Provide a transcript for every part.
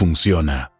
funciona.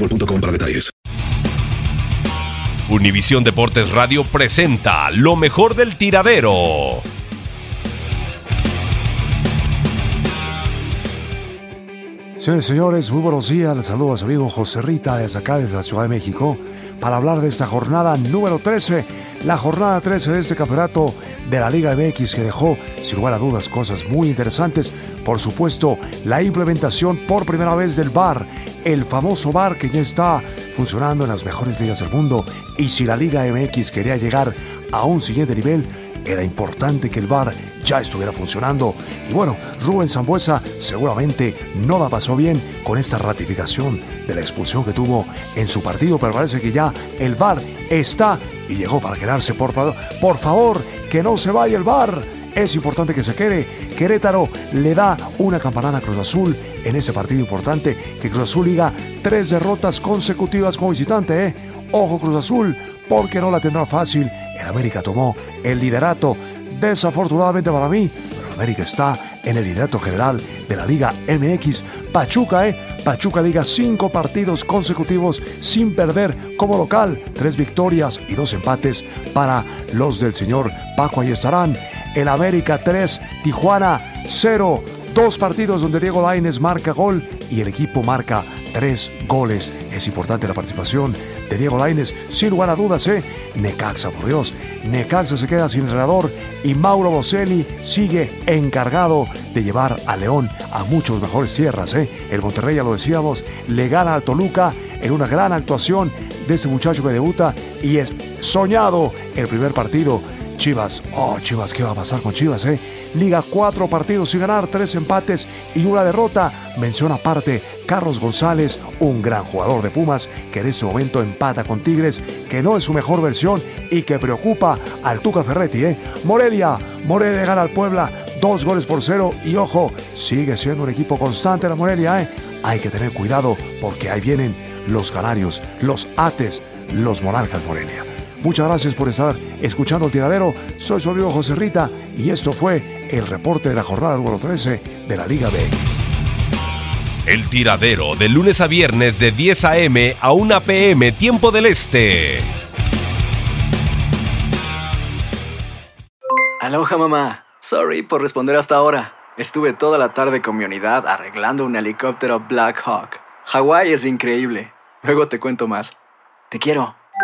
boostmobile.com para detalles. Univisión Deportes Radio presenta lo mejor del tiradero. Señores y señores, muy buenos días. Les saludo a su amigo José Rita desde acá, desde la Ciudad de México, para hablar de esta jornada número 13, la jornada 13 de este campeonato de la Liga MX que dejó, sin lugar a dudas, cosas muy interesantes. Por supuesto, la implementación por primera vez del VAR, el famoso VAR que ya está funcionando en las mejores ligas del mundo. Y si la Liga MX quería llegar a un siguiente nivel, era importante que el VAR ya estuviera funcionando. Y bueno, Rubén Zambuesa seguramente no la pasó bien con esta ratificación de la expulsión que tuvo en su partido, pero parece que ya el VAR está y llegó para quedarse. Por, por favor, que no se vaya el VAR. Es importante que se quede. Querétaro le da una campanada a Cruz Azul en ese partido importante que Cruz Azul liga tres derrotas consecutivas como visitante. ¿eh? Ojo Cruz Azul, porque no la tendrá fácil. El América tomó el liderato. Desafortunadamente para mí, pero América está en el liderato general de la Liga MX. Pachuca, ¿eh? Pachuca liga cinco partidos consecutivos sin perder como local. Tres victorias y dos empates para los del señor Paco. Ahí estarán. El América 3, Tijuana 0. Dos partidos donde Diego Laines marca gol y el equipo marca tres goles. Es importante la participación de Diego Laines, sin lugar a dudas, ¿eh? Necaxa, por Dios. Necaxa se queda sin entrenador y Mauro Boselli sigue encargado de llevar a León a muchas mejores tierras, ¿eh? El Monterrey, ya lo decíamos, le gana al Toluca en una gran actuación de este muchacho que debuta y es soñado el primer partido. Chivas, oh Chivas, ¿qué va a pasar con Chivas, eh? Liga cuatro partidos sin ganar, tres empates y una derrota. Mención aparte, Carlos González, un gran jugador de Pumas que en este momento empata con Tigres, que no es su mejor versión y que preocupa al Tuca Ferretti, ¿eh? Morelia, Morelia gana al Puebla, dos goles por cero y ojo, sigue siendo un equipo constante la Morelia, ¿eh? Hay que tener cuidado porque ahí vienen los canarios, los ates, los monarcas Morelia. Muchas gracias por estar escuchando el tiradero. Soy su amigo José Rita y esto fue el reporte de la jornada número 13 de la Liga BX. El tiradero de lunes a viernes de 10 a.m. a 1 p.m. tiempo del este. Aloha mamá. Sorry por responder hasta ahora. Estuve toda la tarde con mi unidad arreglando un helicóptero Black Hawk. Hawái es increíble. Luego te cuento más. Te quiero.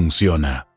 funciona.